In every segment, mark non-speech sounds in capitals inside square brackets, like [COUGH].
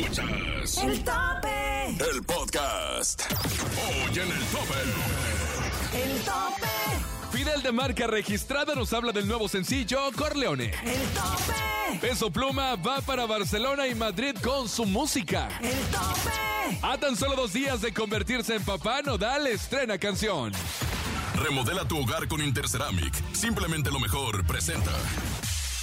Escuchas El tope. el podcast. Hoy en el tope. El tope. Fidel de marca registrada nos habla del nuevo sencillo Corleone. El tope. Peso Pluma va para Barcelona y Madrid con su música. El tope. A tan solo dos días de convertirse en papá, Nodal estrena canción. Remodela tu hogar con Interceramic. Simplemente lo mejor presenta.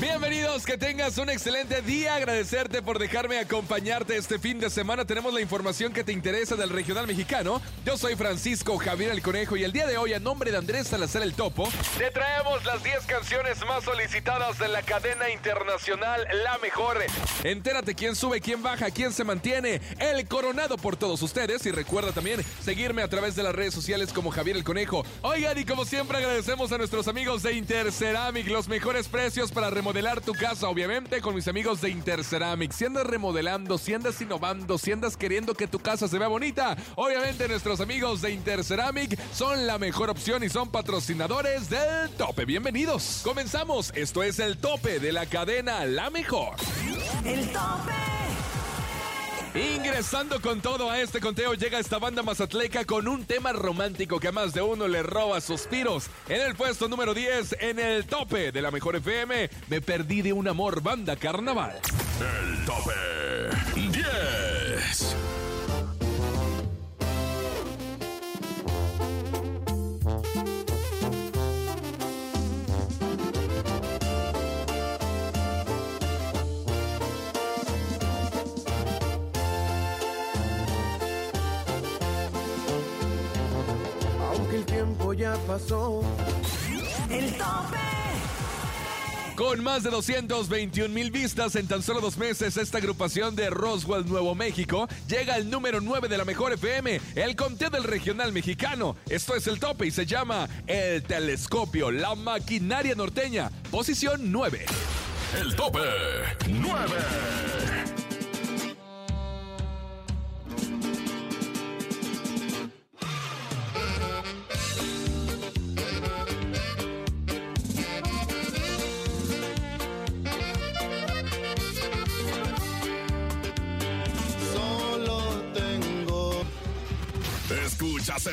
Bienvenidos, que tengas un excelente día. Agradecerte por dejarme acompañarte este fin de semana. Tenemos la información que te interesa del regional mexicano. Yo soy Francisco Javier el Conejo y el día de hoy, a nombre de Andrés Salazar el Topo, te traemos las 10 canciones más solicitadas de la cadena internacional La Mejor. Entérate quién sube, quién baja, quién se mantiene. El coronado por todos ustedes. Y recuerda también seguirme a través de las redes sociales como Javier el Conejo. Oigan, y como siempre agradecemos a nuestros amigos de Interceramic, los mejores precios para remodelar tu casa, obviamente con mis amigos de Interceramic. Si andas remodelando, si andas innovando, si andas queriendo que tu casa se vea bonita, obviamente nuestros amigos de Interceramic son la mejor opción y son patrocinadores del tope. Bienvenidos. Comenzamos. Esto es el tope de la cadena La Mejor. El tope. Ingresando con todo a este conteo llega esta banda mazatleca con un tema romántico que a más de uno le roba suspiros. En el puesto número 10, en el tope de la mejor FM, me perdí de un amor banda carnaval. El tope 10. Pasó, El tope. Con más de 221 mil vistas en tan solo dos meses, esta agrupación de Roswell, Nuevo México, llega al número 9 de la mejor FM, el conteo del regional mexicano. Esto es el tope y se llama El Telescopio, la maquinaria norteña, posición 9. El tope 9.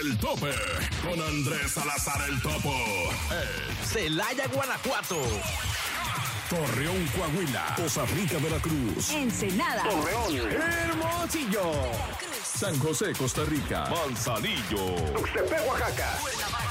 El tope con Andrés Salazar el Topo. El Celaya, Guanajuato. Torreón, Coahuila. Costa Rica, Veracruz. Ensenada. Hermosillo. San José, Costa Rica. Manzanillo.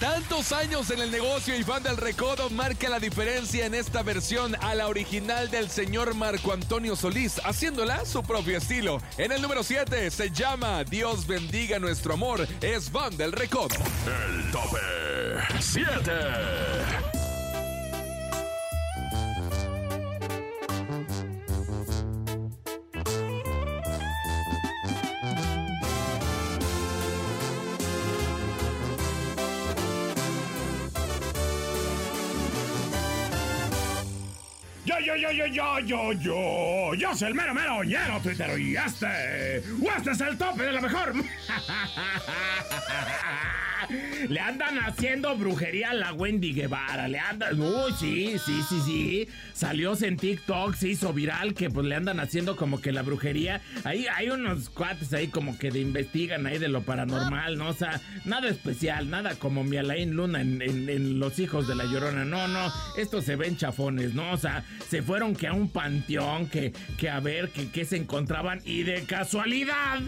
Tantos años en el negocio y fan del recodo marca la diferencia en esta versión a la original del señor Marco Antonio Solís, haciéndola su propio estilo. En el número 7 se llama Dios bendiga nuestro amor, es fan del recodo. El tope 7. Yo, yo, yo, yo, yo, yo, yo soy el mero, mero, ñero, tuitero, y este, este es el tope de la mejor. [LAUGHS] [LAUGHS] Le andan haciendo brujería a la Wendy Guevara, le andan, uy, sí, sí, sí, sí, salió en TikTok, se hizo viral que pues le andan haciendo como que la brujería, ahí hay unos cuates ahí como que de investigan ahí de lo paranormal, ¿no? O sea, nada especial, nada como mi Alain Luna en Los Hijos de la Llorona, no, no, estos se ven chafones, ¿no? O sea, se fueron que a un panteón, que, que a ver que, que se encontraban y de casualidad,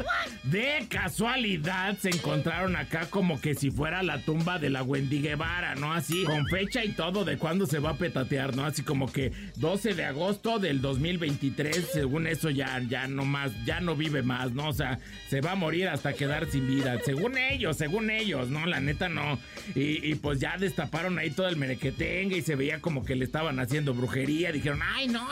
de casualidad se encontraron acá como que si fuera la tumba de la Wendy Guevara, ¿no? Así, con fecha y todo de cuándo se va a petatear, ¿no? Así como que 12 de agosto del 2023, según eso ya, ya no más, ya no vive más, ¿no? O sea, se va a morir hasta quedar sin vida, según ellos, según ellos, ¿no? La neta no. Y, pues ya destaparon ahí todo el merequetengue y se veía como que le estaban haciendo brujería, dijeron, ay no,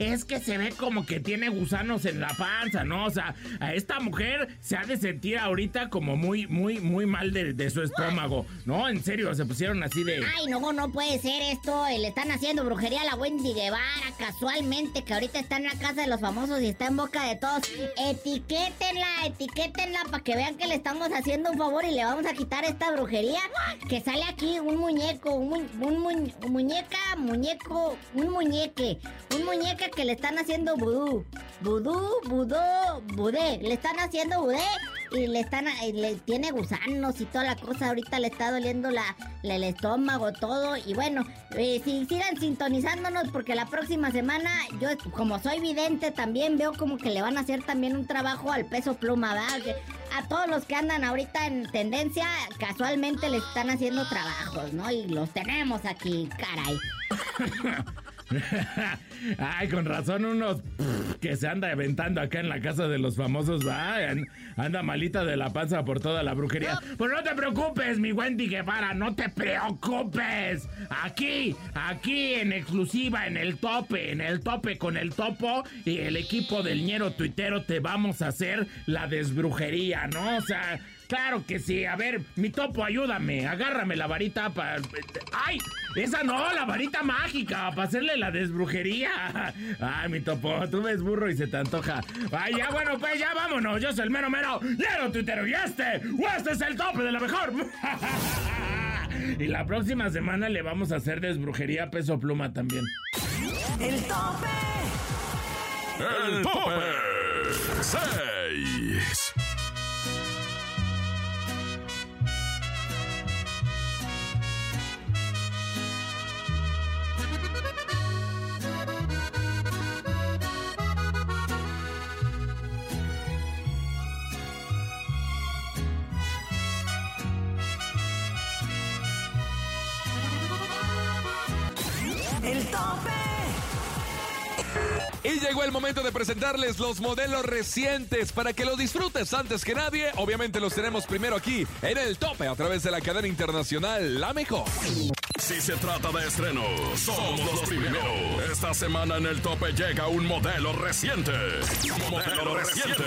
es que se ve como que tiene gusanos en la panza, ¿no? O sea, a esta mujer se ha de sentir ahorita como muy, muy, muy mal de su estómago, ¿no? En serio, se pusieron así de... Ay, no, no puede ser esto. Le están haciendo brujería a la Wendy Guevara casualmente, que ahorita está en la casa de los famosos y está en boca de todos. Etiquétenla, etiquétenla para que vean que le estamos haciendo un favor y le vamos a quitar esta brujería. Que sale aquí un muñeco, un, mu- un mu- muñeca, muñeco, un muñeque. Un muñeca que le están haciendo vudú. Vudú, vudú, budé. Le están haciendo budé y le están le tiene gusanos y toda la cosa ahorita le está doliendo la, el estómago todo y bueno eh, si sigan sintonizándonos porque la próxima semana yo como soy vidente también veo como que le van a hacer también un trabajo al peso pluma ¿verdad? A todos los que andan ahorita en tendencia casualmente les están haciendo trabajos no y los tenemos aquí caray [LAUGHS] [LAUGHS] Ay, con razón unos [LAUGHS] que se anda aventando acá en la casa de los famosos, An- anda malita de la panza por toda la brujería. Pues no te preocupes, mi Wendy Guevara, no te preocupes. Aquí, aquí en exclusiva, en el tope, en el tope con el topo y el equipo del ñero tuitero te vamos a hacer la desbrujería, ¿no? O sea... Claro que sí. A ver, mi topo, ayúdame. Agárrame la varita para... ¡Ay! Esa no, la varita mágica, para hacerle la desbrujería. [LAUGHS] Ay, mi topo, tú ves burro y se te antoja. Ay, ya, bueno, pues ya vámonos. Yo soy el mero mero. ¡Lleno tuitero! Y este, o este es el tope de la mejor. [LAUGHS] y la próxima semana le vamos a hacer desbrujería a peso pluma también. El tope. El tope 6. Y llegó el momento de presentarles los modelos recientes para que los disfrutes antes que nadie. Obviamente los tenemos primero aquí en el tope a través de la cadena internacional La Mejor. Si se trata de estrenos, somos los primeros. Esta semana en el tope llega un modelo reciente. Modelo reciente.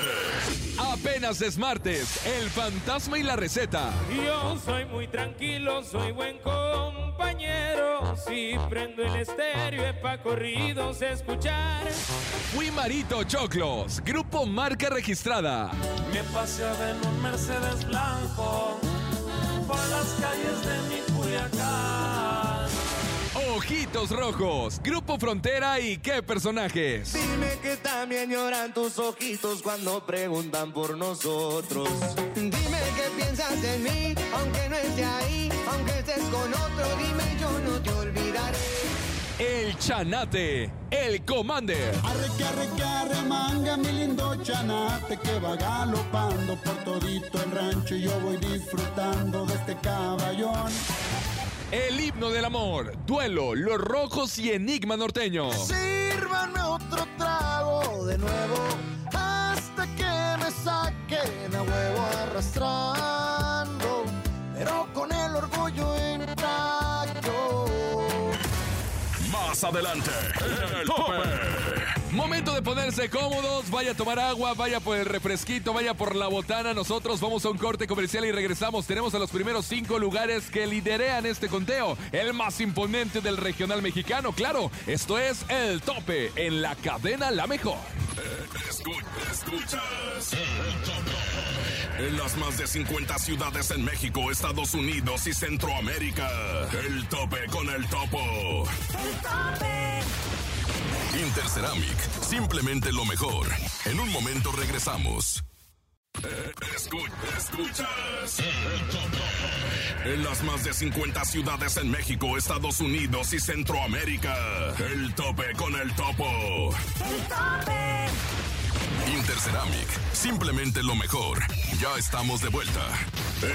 Apenas es martes, el fantasma y la receta. Yo soy muy tranquilo, soy buen compañero. Si prendo el estéreo es pa' corridos escuchar. Fui Marito Choclos, grupo marca registrada. Me paseaba en un Mercedes blanco por las Ojitos Rojos, grupo Frontera y qué personajes. Dime que también lloran tus ojitos cuando preguntan por nosotros. Dime que piensas en mí, aunque no esté ahí, aunque estés con otro, dime yo no te olvidaré. El Chanate, el Commander. Arre que arre que arre manga mi lindo chanate que va galopando por todito el rancho y yo voy disfrutando de este caballón. El himno del amor, duelo, los rojos y enigma norteño. Sírvanme otro trago de nuevo hasta que me saquen a huevo arrastrando, pero con el orgullo intacto. Más adelante, en el tope. Momento de ponerse cómodos, vaya a tomar agua, vaya por el refresquito, vaya por la botana. Nosotros vamos a un corte comercial y regresamos. Tenemos a los primeros cinco lugares que liderean este conteo. El más imponente del regional mexicano, claro. Esto es el tope en la cadena La Mejor. Escucha, escuchas. En las más de 50 ciudades en México, Estados Unidos y Centroamérica. El tope con el topo. El tope. Interceramic, simplemente lo mejor. En un momento regresamos. Eh, escu- escuchas. En las más de 50 ciudades en México, Estados Unidos y Centroamérica. El tope con el topo. El tope. Interceramic, simplemente lo mejor. Ya estamos de vuelta.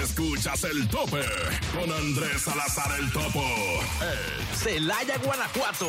Escuchas el tope con Andrés Salazar el topo. Celaya, Guanajuato.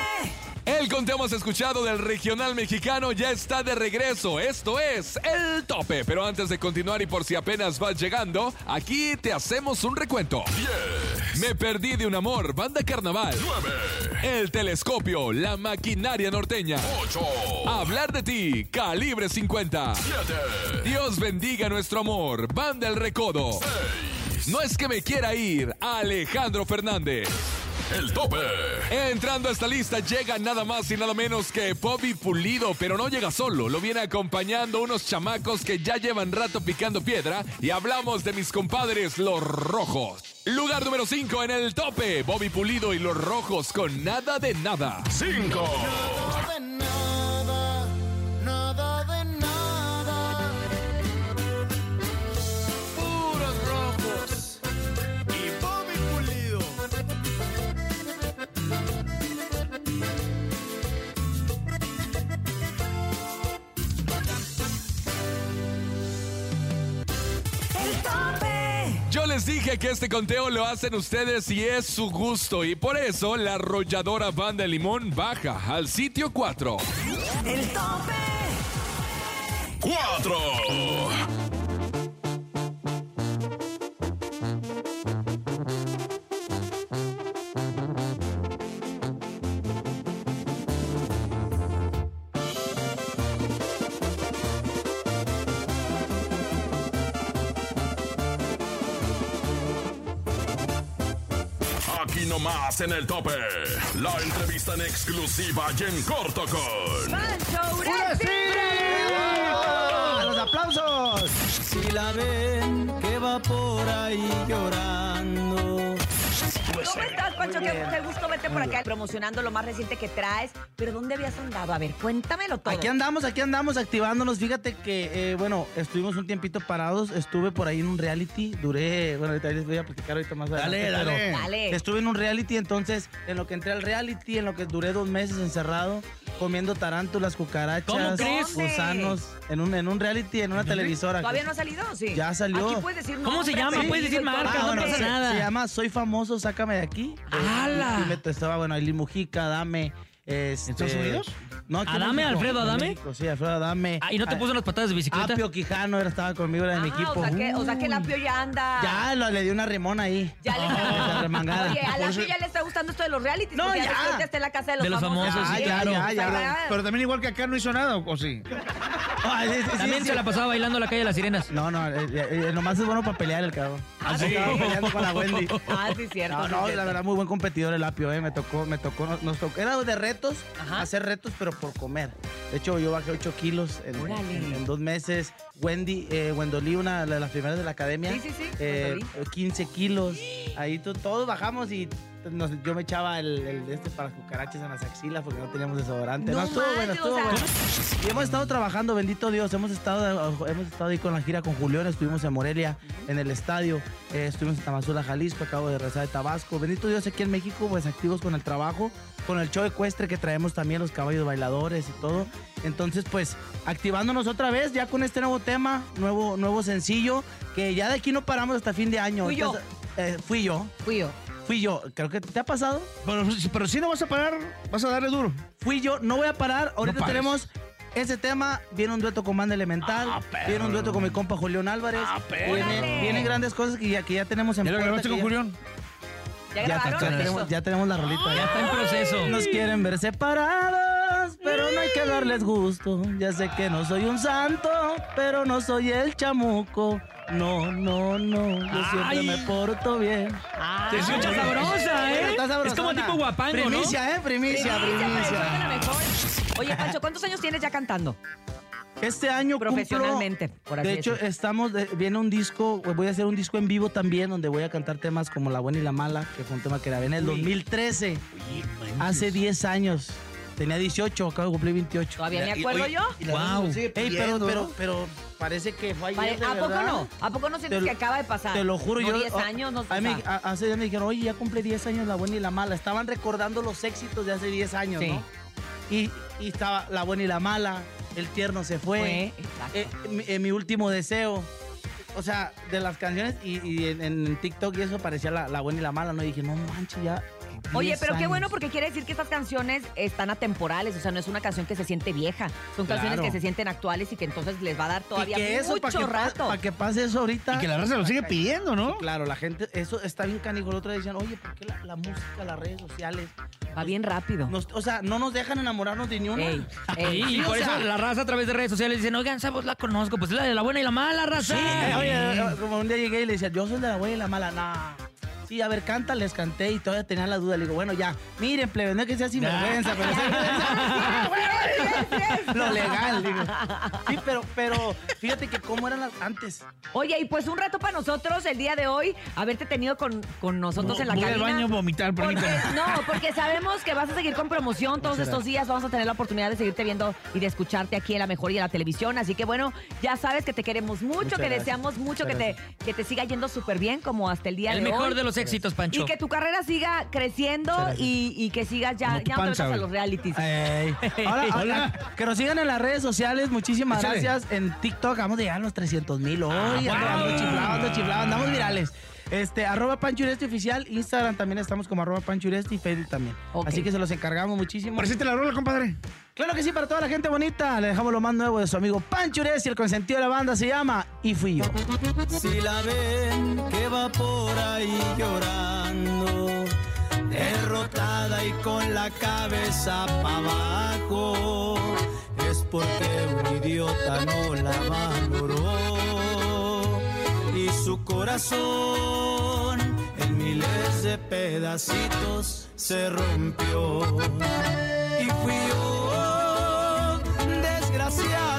Conteo más escuchado del regional mexicano ya está de regreso. Esto es El Tope. Pero antes de continuar y por si apenas vas llegando, aquí te hacemos un recuento. 10, Me perdí de un amor, banda carnaval. 9, El telescopio, la maquinaria norteña. 8, Hablar de ti, calibre 50. 7, Dios bendiga nuestro amor, banda El Recodo. 6. No es que me quiera ir, Alejandro Fernández. El tope. Entrando a esta lista llega nada más y nada menos que Bobby Pulido, pero no llega solo, lo viene acompañando unos chamacos que ya llevan rato picando piedra y hablamos de mis compadres los rojos. Lugar número 5 en el tope, Bobby Pulido y los rojos con nada de nada. 5, El tope. Yo les dije que este conteo lo hacen ustedes y es su gusto y por eso la arrolladora banda Limón baja al sitio 4. El tope. 4, Nomás en el tope. La entrevista en exclusiva y en corto con. ¡Los aplausos! Si la ven que va por ahí llorando. ¿Cómo estás, Pancho? Qué, qué gusto verte por acá promocionando lo más reciente que traes. Pero ¿dónde habías andado? A ver, cuéntamelo todo. Aquí andamos, aquí andamos activándonos. Fíjate que, eh, bueno, estuvimos un tiempito parados. Estuve por ahí en un reality. Duré, bueno, ahorita les voy a platicar ahorita más adelante. Dale, dale. pero Dale. Estuve en un reality, entonces, en lo que entré al reality, en lo que duré dos meses encerrado, comiendo tarántulas, cucarachas, gusanos, en un, en un reality, en una televisora. ¿Todavía no ha salido? Sí. Ya salió. Aquí puedes decir ¿Cómo se llama? Puedes decir marca, Ah, no bueno, pasa nada. se llama Soy Famoso, sácame de aquí. ¡Hala! Y, y me estaba, bueno, Aileen Mujica, Dame. Este, Estados Unidos? No, aquí en ¿Adame, México, Alfredo en Adame? México, sí, Alfredo Adame. Ah, ¿Y no te Ah, puso unas patadas de bicicleta? Apio Quijano era, estaba conmigo, era de mi Ah, equipo. O sea, que, o sea que el apio ya anda. Ya, lo, le di una remón ahí. Ya le Esa remangada. Oye, al apio ya le está gustando esto de los realities. No, porque ya. que ahorita está en la casa de los, De los famosos, Ah, sí, ya, claro. ya, ya. ¿verdad? Pero también igual que acá no hizo nada, ¿o sí? [LAUGHS] Ay, sí, sí, sí, También sí. se la pasaba bailando la calle de las sirenas. No, no, eh, eh, nomás es bueno para pelear el cabrón. ¿Ah, sí? Estaba peleando con la Wendy. [LAUGHS] Ah, sí, cierto. No, sí, no, cierto. la verdad, muy buen competidor el apio, eh. Me tocó, me tocó, nos, tocó. Era de retos, Ajá. hacer retos, pero por comer. De hecho, yo bajé 8 kilos en, Órale. en- en dos meses. Wendy, eh, Wendolí, una de las primeras de la academia. Sí, sí, sí, eh, Wendolí. 15 kilos. Ahí to- todos bajamos y nos- yo me echaba el, el este para las cucarachas en las axilas porque no teníamos desodorante. No, No estuvo bueno, estuvo o sea- bueno. Y hemos estado trabajando, bendito Dios. Hemos estado, hemos estado ahí con la gira con Julián. Estuvimos en Morelia, en el estadio. Eh, estuvimos en Tamazula, Jalisco, acabo de regresar de Tabasco. Bendito Dios, aquí en México, pues activos con el trabajo, con el show ecuestre que traemos también, los caballos bailadores y todo. Entonces, pues, activándonos otra vez ya con este nuevo tema, nuevo, nuevo sencillo, que ya de aquí no paramos hasta fin de año. Fui yo. Eh, fui yo. Fui yo. Fui yo. Creo que te ha pasado. Pero, pero si no vas a parar, vas a darle duro. Fui yo, no voy a parar. Ahorita tenemos ese tema. Viene un dueto con Banda Elemental. Ah, viene un dueto con mi compa Julián Álvarez. viene- Órale. vienen grandes cosas que ya, que ya tenemos en ¿Ya lo grabaste con ya- Julián? ¿Ya Ya, grabaron? ya tenemos, ya tenemos la rolita. Ya está en proceso. Nos quieren ver separados, pero no hay que darles gusto. Ya sé que no soy un santo, pero no soy el chamuco. No, no, no, yo siempre Ay. me porto bien. Te escucha sabrosa, ¿eh? Está Es como sabrosona. tipo guapango, ¿no? Primicia, ¿eh? Primicia, Primicia, mejor. Oye, Pancho, ¿cuántos años tienes ya cantando? Este año cumplo- Profesionalmente, por así De hecho, decirlo. estamos, de- viene un disco, voy a hacer un disco en vivo también, donde voy a cantar temas como La Buena y la Mala, que fue un tema que grabé en el 2013, hace 10 años. Tenía 18, acabo de cumplir 28. ¿Todavía me acuerdo yo? Wow. Ey, pero, parece que fue ayer, de ¿A poco verdad. no? ¿A poco no sientes Te lo- que acaba de pasar? Te lo juro, No, yo. 10 oh, años, no a mí, o sea, a- hace días me dijeron, oye, ya cumple 10 años la buena y la mala. Estaban recordando los éxitos de hace 10 años, Sí. ¿no? Y, y estaba la buena y la mala, el tierno se fue, Fue, exacto. eh, mi, eh, mi último deseo. O sea, de las canciones y, y en, en TikTok y eso parecía la, la buena y la mala, ¿no? Y dije, no manches, ya. Oye, 10 pero qué años. bueno porque quiere decir que estas canciones están atemporales, o sea, no es una canción que se siente vieja, son canciones que se sienten actuales y que entonces les va a dar todavía y que eso, mucho para que, pa- rato. pa' que pase eso ahorita. Y que la raza lo sigue pidiendo, ¿no? Claro, la gente, eso está bien canijo. El otro día decían, oye, ¿por qué la, la música, las redes sociales? Va bien rápido. nos- o sea, no nos dejan enamorarnos de ni una. Ey, ey. [LAUGHS] Sí, y Sí, por sea- eso la raza a través de redes sociales dicen, oigan, esa voz la conozco, pues es la de la buena y la mala raza. Sí, oye, eh, como un día llegué y le decía, yo soy de la buena y la mala. Nah. Sí, a ver, canta, les canté y todavía tenía la duda. Le digo, bueno, ya, miren, plebe, no es que sea sinvergüenza, pero [LAUGHS] lo legal, digo. Sí, pero, pero fíjate que cómo eran las antes. Oye, y pues un rato para nosotros el día de hoy, haberte tenido con, con nosotros en la Voy al cabina. baño a vomitar, Porque, permítame. no, porque sabemos que vas a seguir con promoción todos estos días. Vamos a tener la oportunidad de seguirte viendo y de escucharte aquí en la mejor y en la televisión. Así que bueno, ya sabes que te queremos mucho, Muchas que gracias. deseamos mucho que te, que te siga yendo súper bien como hasta el día El de hoy. mejor de los éxitos, Pancho. Y que tu carrera siga creciendo y, y que sigas ya, Como tu ya no te panza, metas a güey. los realities. Ey. Ahora, [LAUGHS] ahora, que nos sigan en las redes sociales. Muchísimas Échale. gracias. En TikTok vamos a llegar a los 300 mil hoy. Ah, ando, ando wow. chiflado, ando chiflado, andamos virales. Este, arroba Pancho Uresti oficial, Instagram también estamos como arroba Pancho Uresti y Facebook también. Ok. Así que se los encargamos muchísimo. Presente la rola, compadre. Claro que sí, para toda la gente bonita. Le dejamos lo más nuevo de su amigo Pancho Uresti, el consentido de la banda se llama Y Fui Yo. Si la ven que por ahí llorando, derrotada y con la cabeza para abajo, es porque un idiota no la valoró y su corazón en miles de pedacitos se rompió. Y fui yo, desgraciadamente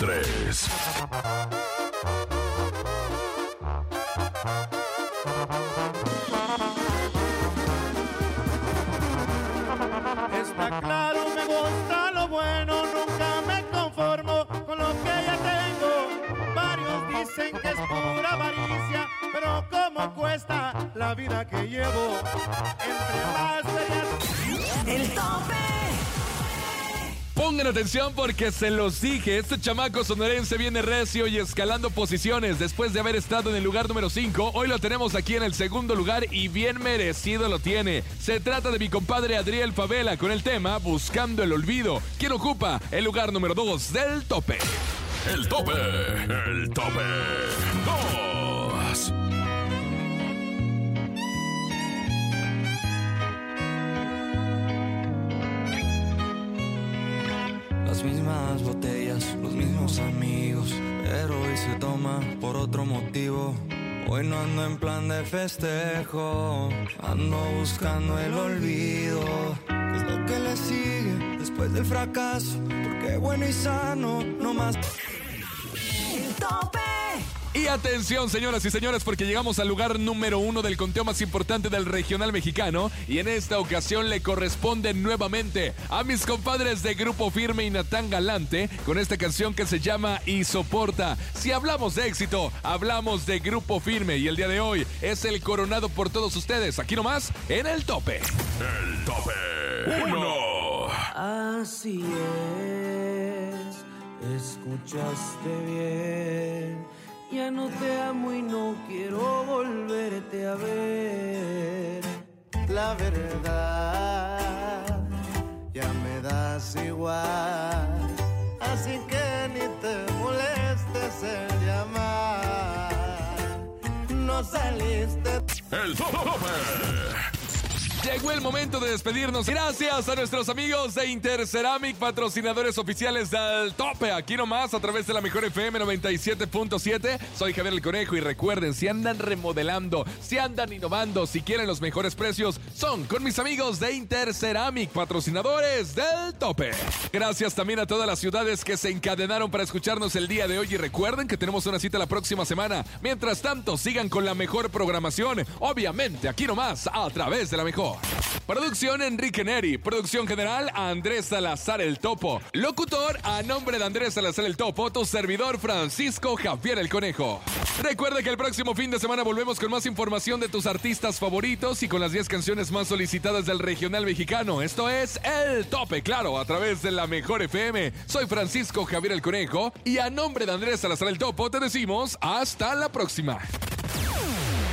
3. Está claro, me gusta lo bueno, nunca me conformo con lo que ya tengo. Varios dicen que es pura avaricia, pero cómo cuesta la vida que llevo. Entre más ferias El tope. Pongan atención porque se los dije, este chamaco sonorense viene recio y escalando posiciones después de haber estado en el lugar número 5. Hoy lo tenemos aquí en el segundo lugar y bien merecido lo tiene. Se trata de mi compadre Adriel Favela con el tema Buscando el Olvido, quien ocupa el lugar número 2 del tope. El tope. El tope. 2. Las mismas botellas, los mismos amigos, pero hoy se toma por otro motivo. Hoy no ando en plan de festejo, ando buscando el olvido. ¿Qué es lo que le sigue después del fracaso? Porque bueno y sano, no más. El tope. Y atención, señoras y señores, porque llegamos al lugar número uno del conteo más importante del regional mexicano. Y en esta ocasión le corresponde nuevamente a mis compadres de Grupo Firme y Natán Galante con esta canción que se llama Y Soporta. Si hablamos de éxito, hablamos de Grupo Firme. Y el día de hoy es el coronado por todos ustedes. Aquí nomás, en el tope. El tope. Uno. Así es, escuchaste bien. Ya no te amo y no quiero volverte a ver. La verdad, ya me das igual. Así que ni te molestes en llamar. No saliste. El tope. Llegó el momento de despedirnos. Gracias a nuestros amigos de Interceramic, patrocinadores oficiales del tope. Aquí nomás a través de la mejor FM 97.7. Soy Javier el Conejo y recuerden, si andan remodelando, si andan innovando, si quieren los mejores precios, son con mis amigos de Interceramic, patrocinadores del tope. Gracias también a todas las ciudades que se encadenaron para escucharnos el día de hoy y recuerden que tenemos una cita la próxima semana. Mientras tanto, sigan con la mejor programación, obviamente aquí nomás a través de la mejor. Producción Enrique Neri. Producción general Andrés Salazar el Topo. Locutor a nombre de Andrés Salazar el Topo, tu servidor Francisco Javier el Conejo. Recuerda que el próximo fin de semana volvemos con más información de tus artistas favoritos y con las 10 canciones más solicitadas del regional mexicano. Esto es El Tope, claro, a través de la mejor FM. Soy Francisco Javier el Conejo y a nombre de Andrés Salazar el Topo te decimos hasta la próxima.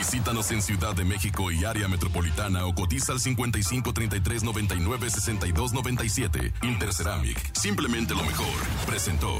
Visítanos en Ciudad de México y área metropolitana o cotiza al 55 33 99 62 97. Interceramic, simplemente lo mejor. Presentó.